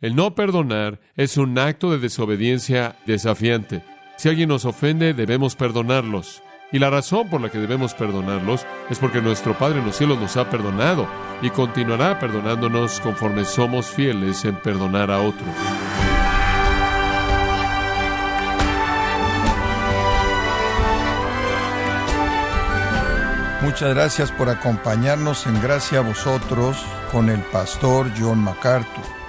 El no perdonar es un acto de desobediencia desafiante. Si alguien nos ofende, debemos perdonarlos. Y la razón por la que debemos perdonarlos es porque nuestro Padre en los cielos nos ha perdonado y continuará perdonándonos conforme somos fieles en perdonar a otros. Muchas gracias por acompañarnos en Gracia a vosotros con el pastor John MacArthur.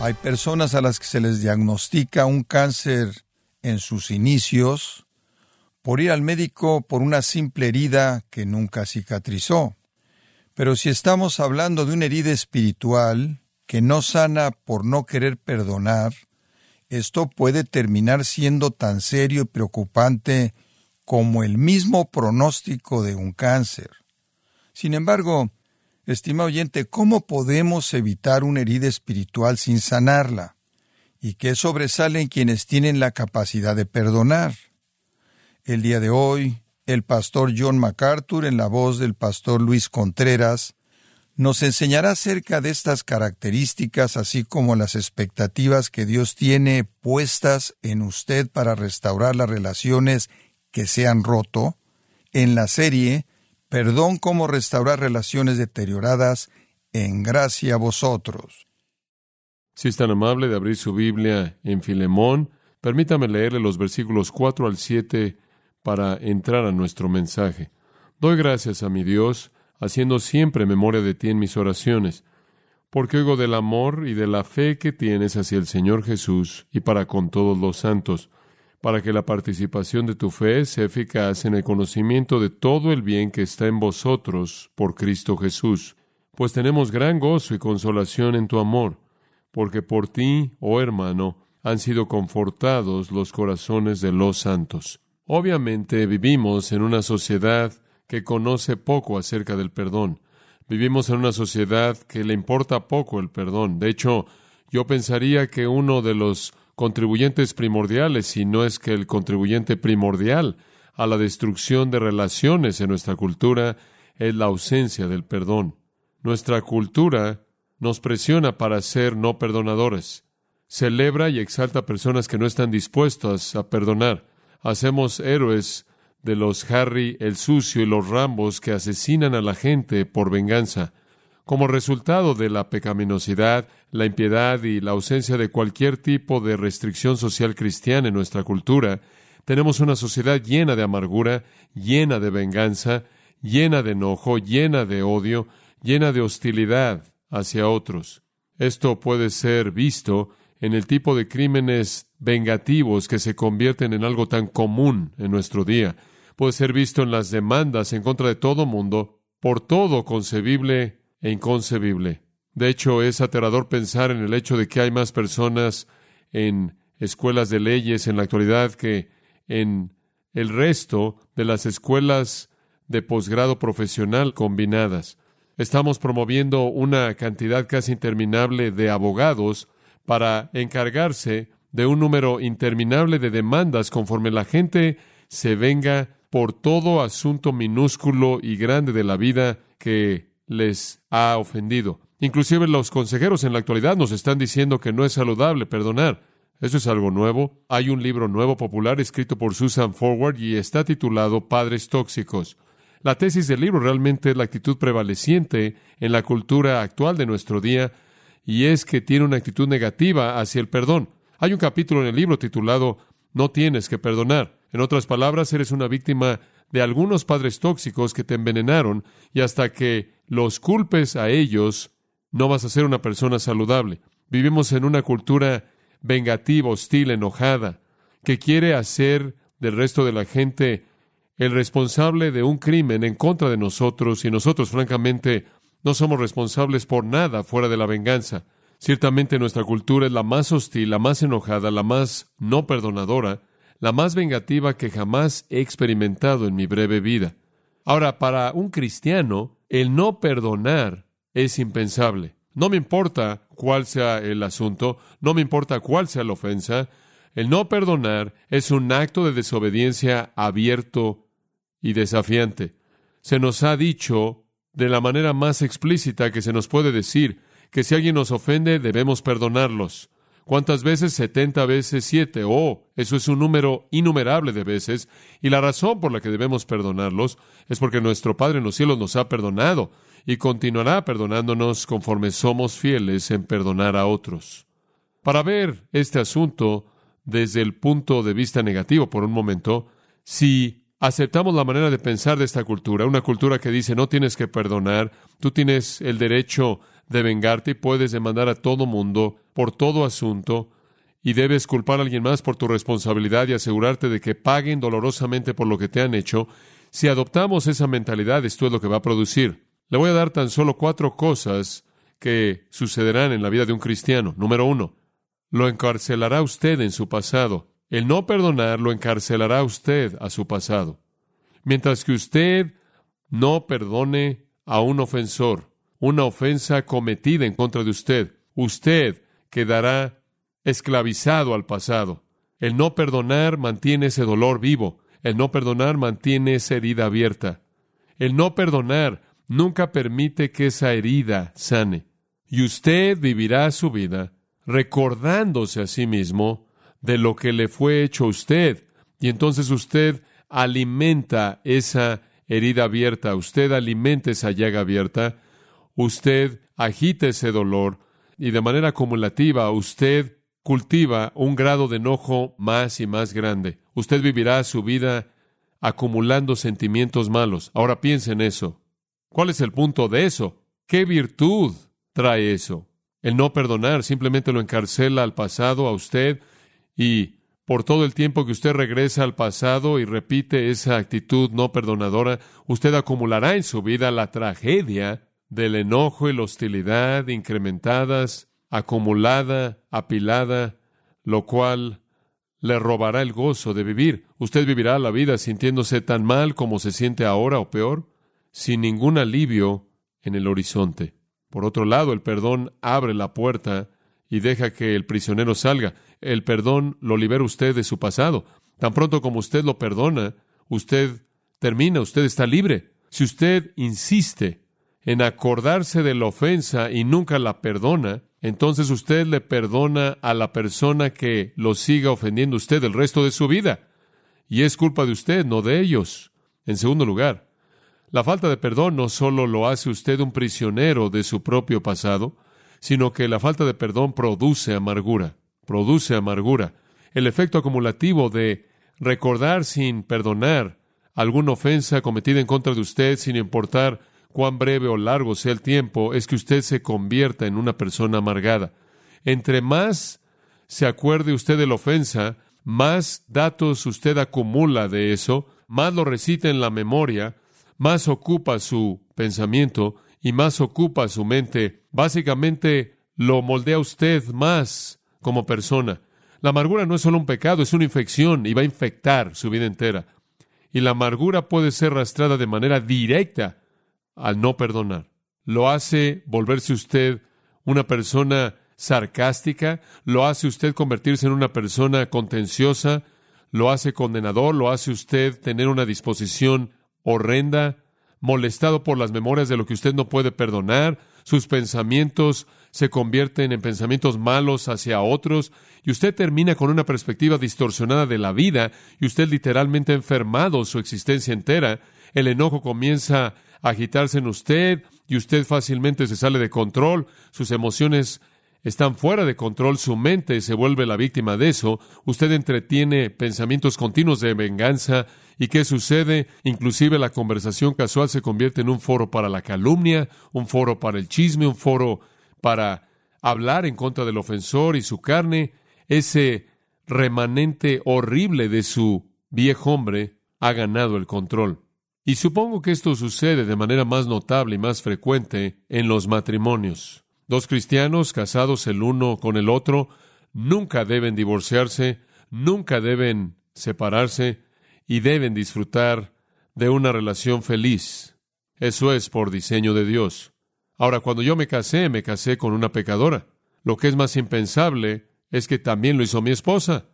Hay personas a las que se les diagnostica un cáncer en sus inicios por ir al médico por una simple herida que nunca cicatrizó. Pero si estamos hablando de una herida espiritual que no sana por no querer perdonar, esto puede terminar siendo tan serio y preocupante como el mismo pronóstico de un cáncer. Sin embargo, estimado oyente, ¿cómo podemos evitar una herida espiritual sin sanarla? ¿Y qué sobresalen quienes tienen la capacidad de perdonar? El día de hoy, el pastor John MacArthur, en la voz del pastor Luis Contreras, nos enseñará acerca de estas características, así como las expectativas que Dios tiene puestas en usted para restaurar las relaciones que se han roto, en la serie Perdón cómo restaurar relaciones deterioradas en gracia a vosotros. Si es tan amable de abrir su Biblia en Filemón, permítame leerle los versículos 4 al 7 para entrar a nuestro mensaje. Doy gracias a mi Dios, haciendo siempre memoria de ti en mis oraciones, porque oigo del amor y de la fe que tienes hacia el Señor Jesús y para con todos los santos para que la participación de tu fe sea eficaz en el conocimiento de todo el bien que está en vosotros por Cristo Jesús. Pues tenemos gran gozo y consolación en tu amor, porque por ti, oh hermano, han sido confortados los corazones de los santos. Obviamente vivimos en una sociedad que conoce poco acerca del perdón. Vivimos en una sociedad que le importa poco el perdón. De hecho, yo pensaría que uno de los contribuyentes primordiales, si no es que el contribuyente primordial a la destrucción de relaciones en nuestra cultura es la ausencia del perdón. Nuestra cultura nos presiona para ser no perdonadores. Celebra y exalta personas que no están dispuestas a perdonar. Hacemos héroes de los Harry el sucio y los Rambos que asesinan a la gente por venganza. Como resultado de la pecaminosidad, la impiedad y la ausencia de cualquier tipo de restricción social cristiana en nuestra cultura, tenemos una sociedad llena de amargura, llena de venganza, llena de enojo, llena de odio, llena de hostilidad hacia otros. Esto puede ser visto en el tipo de crímenes vengativos que se convierten en algo tan común en nuestro día. Puede ser visto en las demandas en contra de todo mundo, por todo concebible e inconcebible. De hecho, es aterrador pensar en el hecho de que hay más personas en escuelas de leyes en la actualidad que en el resto de las escuelas de posgrado profesional combinadas. Estamos promoviendo una cantidad casi interminable de abogados para encargarse de un número interminable de demandas conforme la gente se venga por todo asunto minúsculo y grande de la vida que les ha ofendido. Inclusive los consejeros en la actualidad nos están diciendo que no es saludable perdonar. Eso es algo nuevo. Hay un libro nuevo popular escrito por Susan Forward y está titulado Padres Tóxicos. La tesis del libro realmente es la actitud prevaleciente en la cultura actual de nuestro día y es que tiene una actitud negativa hacia el perdón. Hay un capítulo en el libro titulado No tienes que perdonar. En otras palabras, eres una víctima de algunos padres tóxicos que te envenenaron y hasta que los culpes a ellos, no vas a ser una persona saludable. Vivimos en una cultura vengativa, hostil, enojada, que quiere hacer del resto de la gente el responsable de un crimen en contra de nosotros y nosotros, francamente, no somos responsables por nada fuera de la venganza. Ciertamente nuestra cultura es la más hostil, la más enojada, la más no perdonadora, la más vengativa que jamás he experimentado en mi breve vida. Ahora, para un cristiano, el no perdonar es impensable. No me importa cuál sea el asunto, no me importa cuál sea la ofensa, el no perdonar es un acto de desobediencia abierto y desafiante. Se nos ha dicho de la manera más explícita que se nos puede decir que si alguien nos ofende debemos perdonarlos. ¿Cuántas veces? 70 veces 7. Oh, eso es un número innumerable de veces. Y la razón por la que debemos perdonarlos es porque nuestro Padre en los cielos nos ha perdonado y continuará perdonándonos conforme somos fieles en perdonar a otros. Para ver este asunto desde el punto de vista negativo por un momento, si aceptamos la manera de pensar de esta cultura, una cultura que dice no tienes que perdonar, tú tienes el derecho de vengarte y puedes demandar a todo mundo por todo asunto y debes culpar a alguien más por tu responsabilidad y asegurarte de que paguen dolorosamente por lo que te han hecho. Si adoptamos esa mentalidad, esto es lo que va a producir. Le voy a dar tan solo cuatro cosas que sucederán en la vida de un cristiano. Número uno, lo encarcelará usted en su pasado. El no perdonar lo encarcelará usted a su pasado. Mientras que usted no perdone a un ofensor, una ofensa cometida en contra de usted, usted quedará esclavizado al pasado. El no perdonar mantiene ese dolor vivo. El no perdonar mantiene esa herida abierta. El no perdonar nunca permite que esa herida sane. Y usted vivirá su vida recordándose a sí mismo de lo que le fue hecho a usted. Y entonces usted alimenta esa herida abierta, usted alimenta esa llaga abierta, usted agita ese dolor y de manera acumulativa usted cultiva un grado de enojo más y más grande. Usted vivirá su vida acumulando sentimientos malos. Ahora piense en eso. ¿Cuál es el punto de eso? ¿Qué virtud trae eso? El no perdonar simplemente lo encarcela al pasado, a usted, y por todo el tiempo que usted regresa al pasado y repite esa actitud no perdonadora, usted acumulará en su vida la tragedia del enojo y la hostilidad incrementadas, acumulada, apilada, lo cual le robará el gozo de vivir. Usted vivirá la vida sintiéndose tan mal como se siente ahora o peor, sin ningún alivio en el horizonte. Por otro lado, el perdón abre la puerta y deja que el prisionero salga. El perdón lo libera usted de su pasado. Tan pronto como usted lo perdona, usted termina, usted está libre. Si usted insiste en acordarse de la ofensa y nunca la perdona, entonces usted le perdona a la persona que lo siga ofendiendo usted el resto de su vida. Y es culpa de usted, no de ellos. En segundo lugar, la falta de perdón no solo lo hace usted un prisionero de su propio pasado, sino que la falta de perdón produce amargura, produce amargura. El efecto acumulativo de recordar sin perdonar alguna ofensa cometida en contra de usted, sin importar cuán breve o largo sea el tiempo, es que usted se convierta en una persona amargada. Entre más se acuerde usted de la ofensa, más datos usted acumula de eso, más lo recita en la memoria, más ocupa su pensamiento y más ocupa su mente. Básicamente lo moldea usted más como persona. La amargura no es solo un pecado, es una infección y va a infectar su vida entera. Y la amargura puede ser arrastrada de manera directa al no perdonar. Lo hace volverse usted una persona sarcástica, lo hace usted convertirse en una persona contenciosa, lo hace condenador, lo hace usted tener una disposición horrenda, molestado por las memorias de lo que usted no puede perdonar, sus pensamientos se convierten en pensamientos malos hacia otros, y usted termina con una perspectiva distorsionada de la vida, y usted literalmente ha enfermado su existencia entera, el enojo comienza a agitarse en usted, y usted fácilmente se sale de control, sus emociones están fuera de control, su mente se vuelve la víctima de eso, usted entretiene pensamientos continuos de venganza, ¿y qué sucede? Inclusive la conversación casual se convierte en un foro para la calumnia, un foro para el chisme, un foro para hablar en contra del ofensor y su carne, ese remanente horrible de su viejo hombre ha ganado el control. Y supongo que esto sucede de manera más notable y más frecuente en los matrimonios. Dos cristianos casados el uno con el otro nunca deben divorciarse, nunca deben separarse y deben disfrutar de una relación feliz. Eso es por diseño de Dios. Ahora, cuando yo me casé, me casé con una pecadora. Lo que es más impensable es que también lo hizo mi esposa.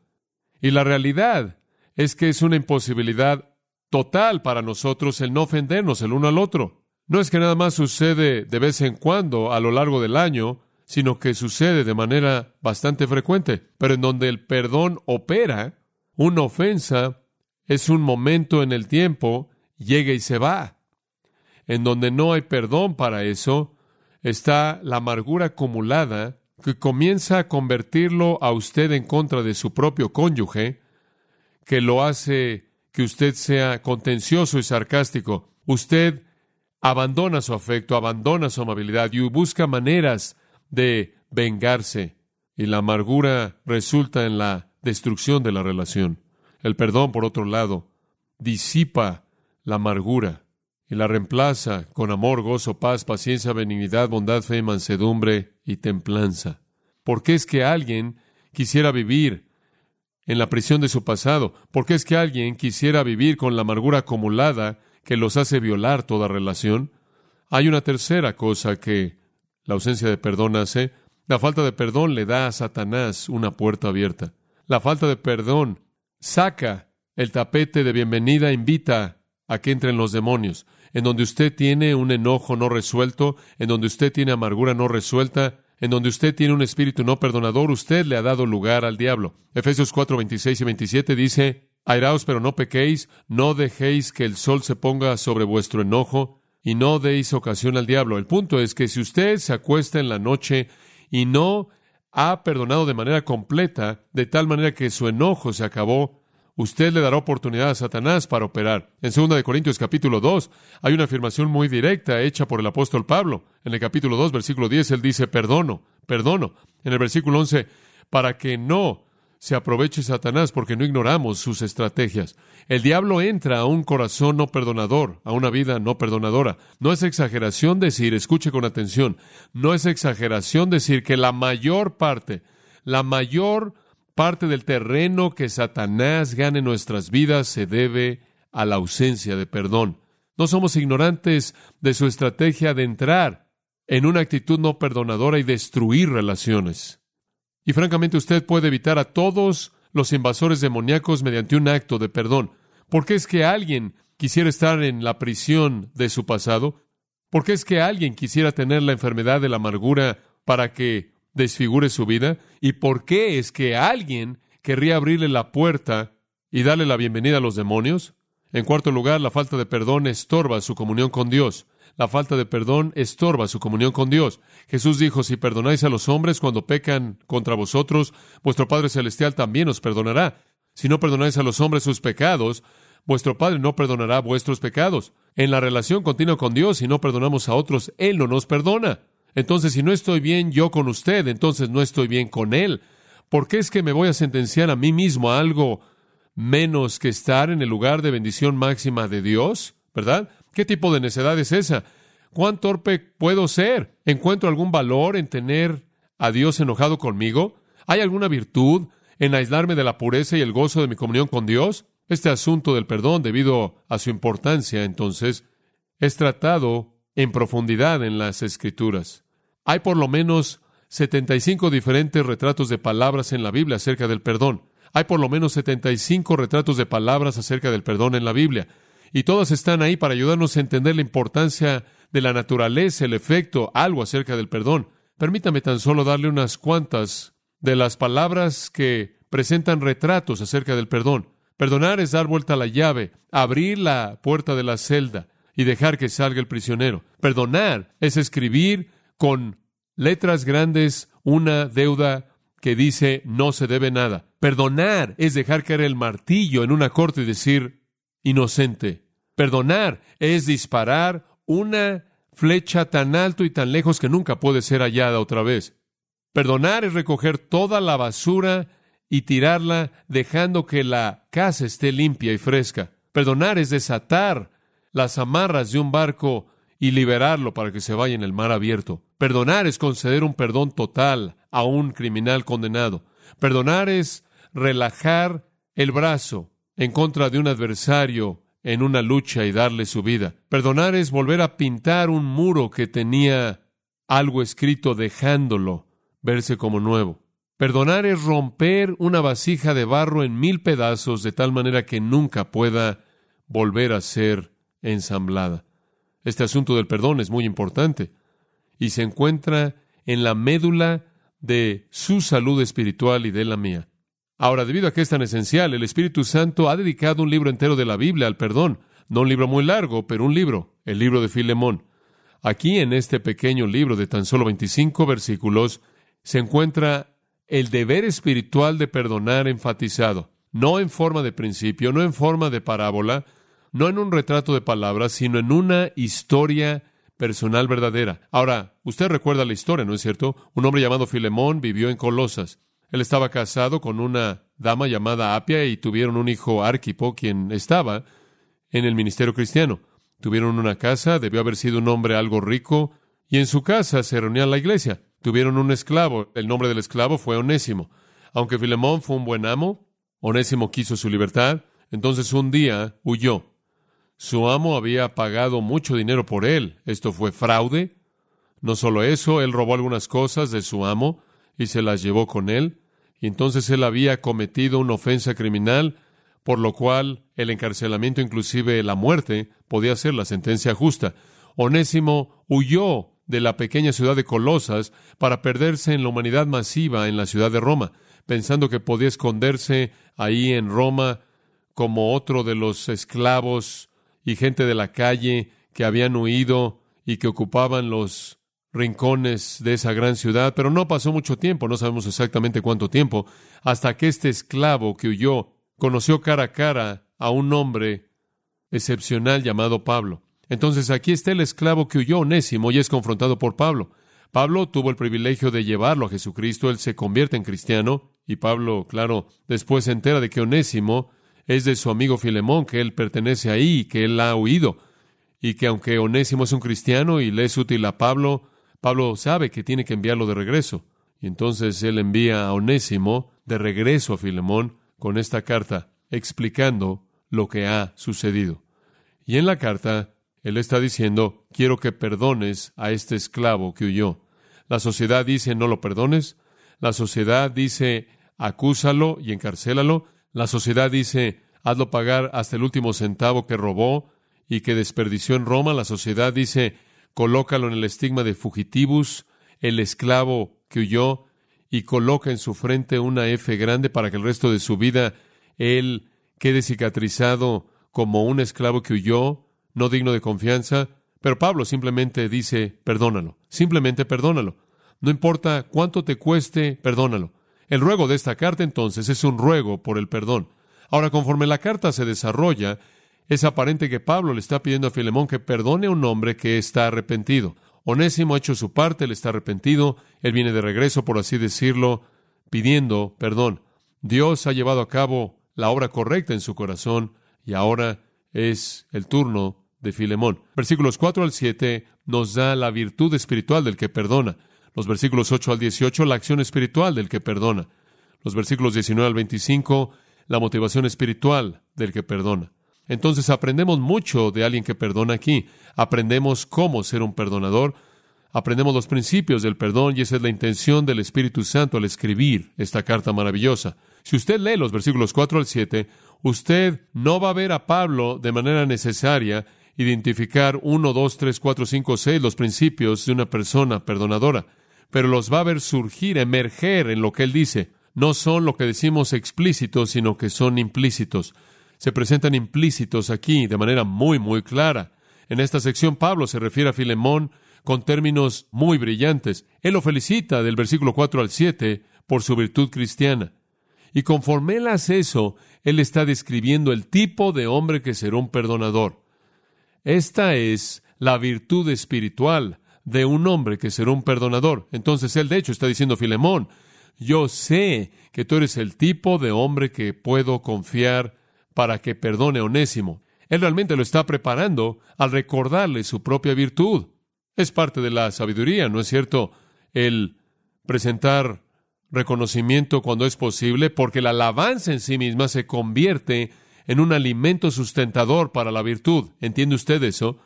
Y la realidad es que es una imposibilidad total para nosotros el no ofendernos el uno al otro. No es que nada más sucede de vez en cuando a lo largo del año, sino que sucede de manera bastante frecuente. Pero en donde el perdón opera, una ofensa es un momento en el tiempo, llega y se va. En donde no hay perdón para eso, está la amargura acumulada que comienza a convertirlo a usted en contra de su propio cónyuge, que lo hace que usted sea contencioso y sarcástico. Usted abandona su afecto, abandona su amabilidad y busca maneras de vengarse. Y la amargura resulta en la destrucción de la relación. El perdón, por otro lado, disipa la amargura y la reemplaza con amor, gozo, paz, paciencia, benignidad, bondad, fe, mansedumbre y templanza. ¿Por qué es que alguien quisiera vivir en la prisión de su pasado? ¿Por qué es que alguien quisiera vivir con la amargura acumulada que los hace violar toda relación? Hay una tercera cosa que la ausencia de perdón hace. La falta de perdón le da a Satanás una puerta abierta. La falta de perdón saca el tapete de bienvenida, invita a que entren los demonios. En donde usted tiene un enojo no resuelto, en donde usted tiene amargura no resuelta, en donde usted tiene un espíritu no perdonador, usted le ha dado lugar al diablo. Efesios 4, 26 y 27 dice, Airaos, pero no pequéis, no dejéis que el sol se ponga sobre vuestro enojo, y no deis ocasión al diablo. El punto es que si usted se acuesta en la noche y no ha perdonado de manera completa, de tal manera que su enojo se acabó, usted le dará oportunidad a Satanás para operar. En 2 de Corintios capítulo 2 hay una afirmación muy directa hecha por el apóstol Pablo. En el capítulo 2, versículo 10, él dice, perdono, perdono. En el versículo 11, para que no se aproveche Satanás porque no ignoramos sus estrategias. El diablo entra a un corazón no perdonador, a una vida no perdonadora. No es exageración decir, escuche con atención, no es exageración decir que la mayor parte, la mayor parte del terreno que Satanás gane en nuestras vidas se debe a la ausencia de perdón. No somos ignorantes de su estrategia de entrar en una actitud no perdonadora y destruir relaciones. Y francamente usted puede evitar a todos los invasores demoníacos mediante un acto de perdón. ¿Por qué es que alguien quisiera estar en la prisión de su pasado? ¿Por qué es que alguien quisiera tener la enfermedad de la amargura para que desfigure su vida? ¿Y por qué es que alguien querría abrirle la puerta y darle la bienvenida a los demonios? En cuarto lugar, la falta de perdón estorba su comunión con Dios. La falta de perdón estorba su comunión con Dios. Jesús dijo, si perdonáis a los hombres cuando pecan contra vosotros, vuestro Padre Celestial también os perdonará. Si no perdonáis a los hombres sus pecados, vuestro Padre no perdonará vuestros pecados. En la relación continua con Dios, si no perdonamos a otros, Él no nos perdona. Entonces, si no estoy bien yo con usted, entonces no estoy bien con Él. ¿Por qué es que me voy a sentenciar a mí mismo a algo menos que estar en el lugar de bendición máxima de Dios? ¿Verdad? ¿Qué tipo de necedad es esa? ¿Cuán torpe puedo ser? ¿Encuentro algún valor en tener a Dios enojado conmigo? ¿Hay alguna virtud en aislarme de la pureza y el gozo de mi comunión con Dios? Este asunto del perdón, debido a su importancia, entonces, es tratado en profundidad en las Escrituras. Hay por lo menos 75 diferentes retratos de palabras en la Biblia acerca del perdón. Hay por lo menos 75 retratos de palabras acerca del perdón en la Biblia y todas están ahí para ayudarnos a entender la importancia de la naturaleza, el efecto, algo acerca del perdón. Permítame tan solo darle unas cuantas de las palabras que presentan retratos acerca del perdón. Perdonar es dar vuelta a la llave, abrir la puerta de la celda y dejar que salga el prisionero. Perdonar es escribir con letras grandes una deuda que dice no se debe nada. Perdonar es dejar caer el martillo en una corte y decir inocente. Perdonar es disparar una flecha tan alto y tan lejos que nunca puede ser hallada otra vez. Perdonar es recoger toda la basura y tirarla dejando que la casa esté limpia y fresca. Perdonar es desatar las amarras de un barco y liberarlo para que se vaya en el mar abierto. Perdonar es conceder un perdón total a un criminal condenado. Perdonar es relajar el brazo en contra de un adversario en una lucha y darle su vida. Perdonar es volver a pintar un muro que tenía algo escrito dejándolo verse como nuevo. Perdonar es romper una vasija de barro en mil pedazos de tal manera que nunca pueda volver a ser ensamblada. Este asunto del perdón es muy importante y se encuentra en la médula de su salud espiritual y de la mía. Ahora, debido a que es tan esencial, el Espíritu Santo ha dedicado un libro entero de la Biblia al perdón. No un libro muy largo, pero un libro, el libro de Filemón. Aquí en este pequeño libro de tan solo 25 versículos se encuentra el deber espiritual de perdonar enfatizado, no en forma de principio, no en forma de parábola, no en un retrato de palabras, sino en una historia personal verdadera. Ahora, usted recuerda la historia, ¿no es cierto? Un hombre llamado Filemón vivió en Colosas. Él estaba casado con una dama llamada Apia y tuvieron un hijo Arquipo, quien estaba en el ministerio cristiano. Tuvieron una casa, debió haber sido un hombre algo rico, y en su casa se reunía la iglesia. Tuvieron un esclavo, el nombre del esclavo fue Onésimo. Aunque Filemón fue un buen amo, Onésimo quiso su libertad, entonces un día huyó. Su amo había pagado mucho dinero por él. Esto fue fraude. No solo eso, él robó algunas cosas de su amo y se las llevó con él. Y entonces él había cometido una ofensa criminal por lo cual el encarcelamiento, inclusive la muerte, podía ser la sentencia justa. Onésimo huyó de la pequeña ciudad de Colosas para perderse en la humanidad masiva en la ciudad de Roma, pensando que podía esconderse ahí en Roma como otro de los esclavos y gente de la calle que habían huido y que ocupaban los rincones de esa gran ciudad, pero no pasó mucho tiempo, no sabemos exactamente cuánto tiempo, hasta que este esclavo que huyó conoció cara a cara a un hombre excepcional llamado Pablo. Entonces aquí está el esclavo que huyó Onésimo y es confrontado por Pablo. Pablo tuvo el privilegio de llevarlo a Jesucristo, él se convierte en cristiano y Pablo, claro, después se entera de que Onésimo es de su amigo Filemón, que él pertenece ahí, que él ha huido, y que aunque Onésimo es un cristiano y le es útil a Pablo, Pablo sabe que tiene que enviarlo de regreso. Y entonces él envía a Onésimo de regreso a Filemón con esta carta explicando lo que ha sucedido. Y en la carta, él está diciendo, quiero que perdones a este esclavo que huyó. La sociedad dice, no lo perdones. La sociedad dice, acúsalo y encarcélalo. La sociedad dice, hazlo pagar hasta el último centavo que robó y que desperdició en Roma. La sociedad dice, colócalo en el estigma de fugitivus, el esclavo que huyó y coloca en su frente una F grande para que el resto de su vida él quede cicatrizado como un esclavo que huyó, no digno de confianza. Pero Pablo simplemente dice, perdónalo, simplemente perdónalo. No importa cuánto te cueste, perdónalo. El ruego de esta carta entonces es un ruego por el perdón. Ahora, conforme la carta se desarrolla, es aparente que Pablo le está pidiendo a Filemón que perdone a un hombre que está arrepentido. Onésimo ha hecho su parte, él está arrepentido, él viene de regreso, por así decirlo, pidiendo perdón. Dios ha llevado a cabo la obra correcta en su corazón y ahora es el turno de Filemón. Versículos 4 al 7 nos da la virtud espiritual del que perdona. Los versículos 8 al 18, la acción espiritual del que perdona. Los versículos 19 al 25, la motivación espiritual del que perdona. Entonces aprendemos mucho de alguien que perdona aquí. Aprendemos cómo ser un perdonador. Aprendemos los principios del perdón y esa es la intención del Espíritu Santo al escribir esta carta maravillosa. Si usted lee los versículos 4 al 7, usted no va a ver a Pablo de manera necesaria identificar 1, 2, 3, 4, 5, 6 los principios de una persona perdonadora, pero los va a ver surgir, emerger en lo que él dice. No son lo que decimos explícitos, sino que son implícitos se presentan implícitos aquí de manera muy, muy clara. En esta sección Pablo se refiere a Filemón con términos muy brillantes. Él lo felicita del versículo 4 al 7 por su virtud cristiana. Y conforme él hace eso, él está describiendo el tipo de hombre que será un perdonador. Esta es la virtud espiritual de un hombre que será un perdonador. Entonces él de hecho está diciendo, Filemón, yo sé que tú eres el tipo de hombre que puedo confiar para que perdone a Onésimo. Él realmente lo está preparando al recordarle su propia virtud. Es parte de la sabiduría, ¿no es cierto? El presentar reconocimiento cuando es posible, porque la alabanza en sí misma se convierte en un alimento sustentador para la virtud. ¿Entiende usted eso?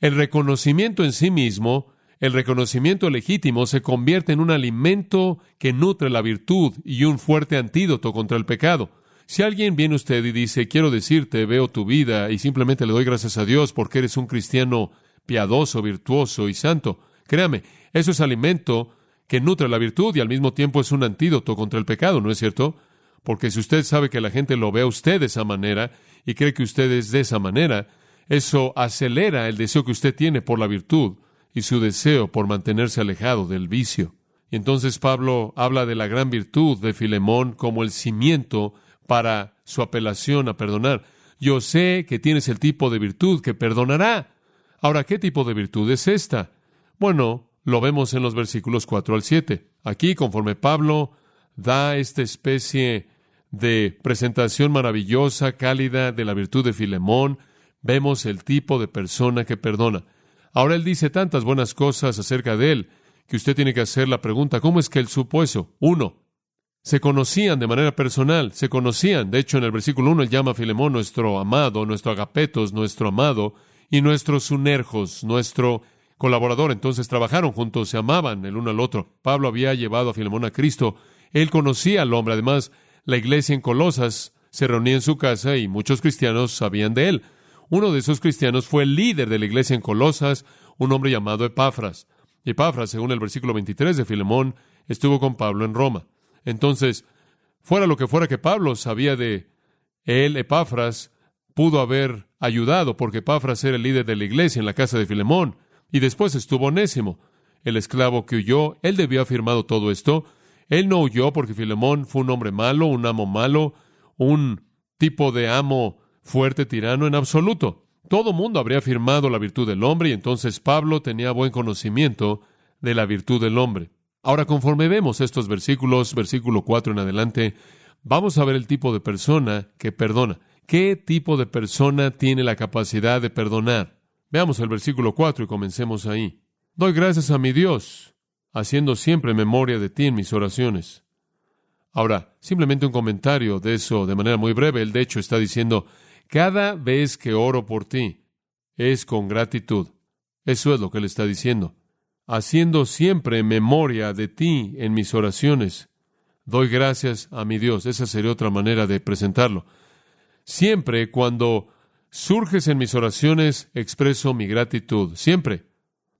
El reconocimiento en sí mismo, el reconocimiento legítimo, se convierte en un alimento que nutre la virtud y un fuerte antídoto contra el pecado. Si alguien viene usted y dice, quiero decirte, veo tu vida y simplemente le doy gracias a Dios porque eres un cristiano piadoso, virtuoso y santo, Créame, eso es alimento que nutre la virtud y al mismo tiempo es un antídoto contra el pecado, ¿no es cierto? Porque si usted sabe que la gente lo ve a usted de esa manera y cree que usted es de esa manera, eso acelera el deseo que usted tiene por la virtud y su deseo por mantenerse alejado del vicio. Y entonces Pablo habla de la gran virtud de Filemón como el cimiento para su apelación a perdonar. Yo sé que tienes el tipo de virtud que perdonará. Ahora, ¿qué tipo de virtud es esta? Bueno, lo vemos en los versículos 4 al 7. Aquí, conforme Pablo da esta especie de presentación maravillosa, cálida de la virtud de Filemón, vemos el tipo de persona que perdona. Ahora él dice tantas buenas cosas acerca de él que usted tiene que hacer la pregunta, ¿cómo es que él supo eso? Uno, se conocían de manera personal, se conocían. De hecho, en el versículo 1 él llama a Filemón nuestro amado, nuestro agapetos, nuestro amado, y nuestros sunerjos, nuestro colaborador. Entonces trabajaron juntos, se amaban el uno al otro. Pablo había llevado a Filemón a Cristo. Él conocía al hombre. Además, la iglesia en Colosas se reunía en su casa y muchos cristianos sabían de él. Uno de esos cristianos fue el líder de la iglesia en Colosas, un hombre llamado Epafras. Epafras, según el versículo 23 de Filemón, estuvo con Pablo en Roma. Entonces, fuera lo que fuera que Pablo sabía de él, Epafras pudo haber ayudado, porque Epafras era el líder de la iglesia en la casa de Filemón, y después estuvo Onésimo, el esclavo que huyó. Él debió haber firmado todo esto. Él no huyó porque Filemón fue un hombre malo, un amo malo, un tipo de amo fuerte, tirano, en absoluto. Todo mundo habría firmado la virtud del hombre y entonces Pablo tenía buen conocimiento de la virtud del hombre. Ahora, conforme vemos estos versículos, versículo 4 en adelante, vamos a ver el tipo de persona que perdona. ¿Qué tipo de persona tiene la capacidad de perdonar? Veamos el versículo 4 y comencemos ahí. Doy gracias a mi Dios, haciendo siempre memoria de ti en mis oraciones. Ahora, simplemente un comentario de eso de manera muy breve. Él, de hecho, está diciendo, cada vez que oro por ti, es con gratitud. Eso es lo que él está diciendo haciendo siempre memoria de ti en mis oraciones. Doy gracias a mi Dios. Esa sería otra manera de presentarlo. Siempre cuando surges en mis oraciones, expreso mi gratitud. Siempre.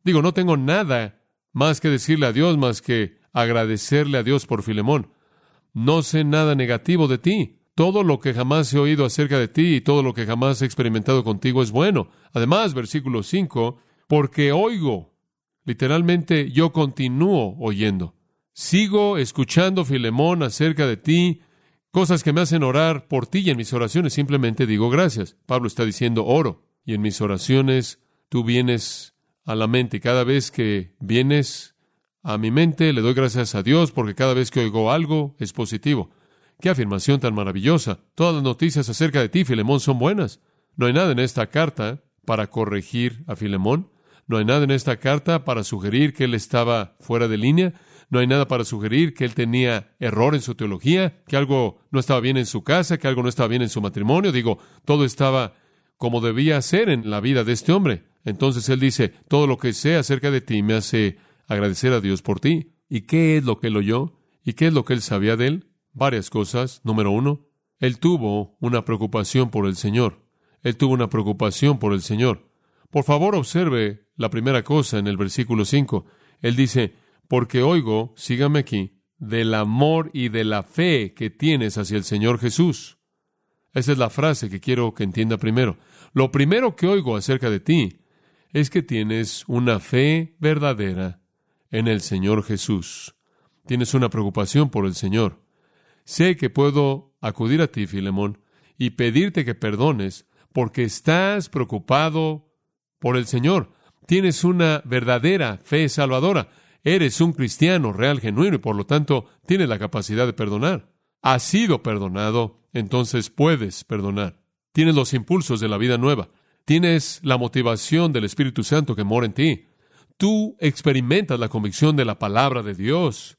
Digo, no tengo nada más que decirle a Dios, más que agradecerle a Dios por Filemón. No sé nada negativo de ti. Todo lo que jamás he oído acerca de ti y todo lo que jamás he experimentado contigo es bueno. Además, versículo 5, porque oigo Literalmente yo continúo oyendo. Sigo escuchando, Filemón, acerca de ti, cosas que me hacen orar por ti y en mis oraciones simplemente digo gracias. Pablo está diciendo oro y en mis oraciones tú vienes a la mente. Cada vez que vienes a mi mente le doy gracias a Dios porque cada vez que oigo algo es positivo. Qué afirmación tan maravillosa. Todas las noticias acerca de ti, Filemón, son buenas. No hay nada en esta carta para corregir a Filemón. No hay nada en esta carta para sugerir que él estaba fuera de línea. No hay nada para sugerir que él tenía error en su teología, que algo no estaba bien en su casa, que algo no estaba bien en su matrimonio. Digo, todo estaba como debía ser en la vida de este hombre. Entonces él dice, todo lo que sé acerca de ti me hace agradecer a Dios por ti. ¿Y qué es lo que él oyó? ¿Y qué es lo que él sabía de él? Varias cosas. Número uno, él tuvo una preocupación por el Señor. Él tuvo una preocupación por el Señor. Por favor, observe la primera cosa en el versículo 5. Él dice, porque oigo, sígame aquí, del amor y de la fe que tienes hacia el Señor Jesús. Esa es la frase que quiero que entienda primero. Lo primero que oigo acerca de ti es que tienes una fe verdadera en el Señor Jesús. Tienes una preocupación por el Señor. Sé que puedo acudir a ti, Filemón, y pedirte que perdones porque estás preocupado por el Señor. Tienes una verdadera fe salvadora. Eres un cristiano real, genuino, y por lo tanto tienes la capacidad de perdonar. Has sido perdonado, entonces puedes perdonar. Tienes los impulsos de la vida nueva. Tienes la motivación del Espíritu Santo que mora en ti. Tú experimentas la convicción de la palabra de Dios.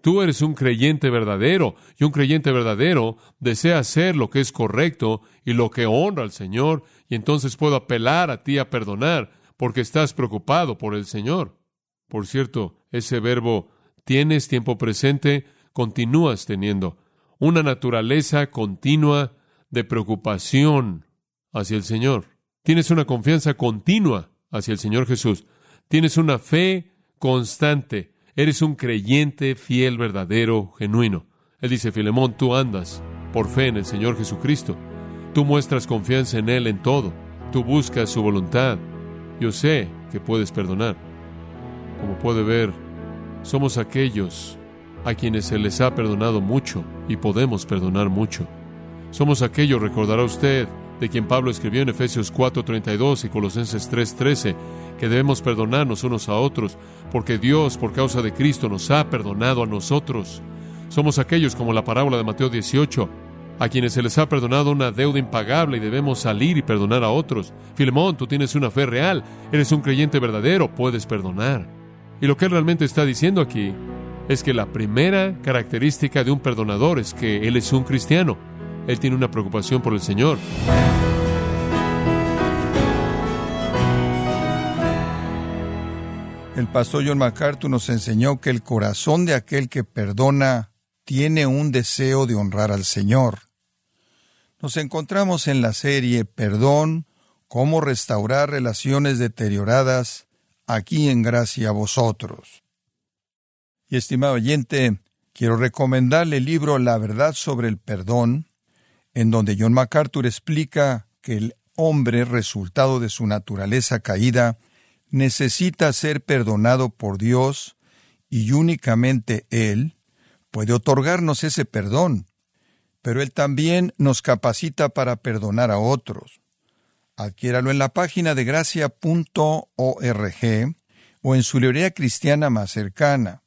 Tú eres un creyente verdadero y un creyente verdadero desea hacer lo que es correcto y lo que honra al Señor y entonces puedo apelar a ti a perdonar porque estás preocupado por el Señor. Por cierto, ese verbo tienes tiempo presente, continúas teniendo una naturaleza continua de preocupación hacia el Señor. Tienes una confianza continua hacia el Señor Jesús. Tienes una fe constante. Eres un creyente fiel, verdadero, genuino. Él dice, Filemón, tú andas por fe en el Señor Jesucristo. Tú muestras confianza en Él en todo. Tú buscas su voluntad. Yo sé que puedes perdonar. Como puede ver, somos aquellos a quienes se les ha perdonado mucho y podemos perdonar mucho. Somos aquellos, recordará usted, de quien Pablo escribió en Efesios 4:32 y Colosenses 3:13, que debemos perdonarnos unos a otros, porque Dios, por causa de Cristo, nos ha perdonado a nosotros. Somos aquellos como la parábola de Mateo 18, a quienes se les ha perdonado una deuda impagable y debemos salir y perdonar a otros. Filemón, tú tienes una fe real, eres un creyente verdadero, puedes perdonar. Y lo que él realmente está diciendo aquí es que la primera característica de un perdonador es que él es un cristiano. Él tiene una preocupación por el Señor. El pastor John MacArthur nos enseñó que el corazón de aquel que perdona tiene un deseo de honrar al Señor. Nos encontramos en la serie Perdón, cómo restaurar relaciones deterioradas, aquí en gracia a vosotros. Y estimado oyente, quiero recomendarle el libro La verdad sobre el perdón, en donde John MacArthur explica que el hombre, resultado de su naturaleza caída, necesita ser perdonado por Dios y únicamente Él puede otorgarnos ese perdón, pero Él también nos capacita para perdonar a otros. Adquiéralo en la página de gracia.org o en su librería cristiana más cercana,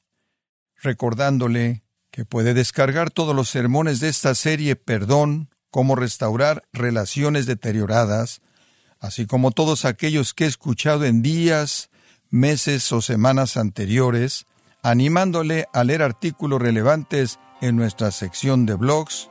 recordándole que puede descargar todos los sermones de esta serie Perdón, cómo restaurar relaciones deterioradas, así como todos aquellos que he escuchado en días, meses o semanas anteriores, animándole a leer artículos relevantes en nuestra sección de blogs,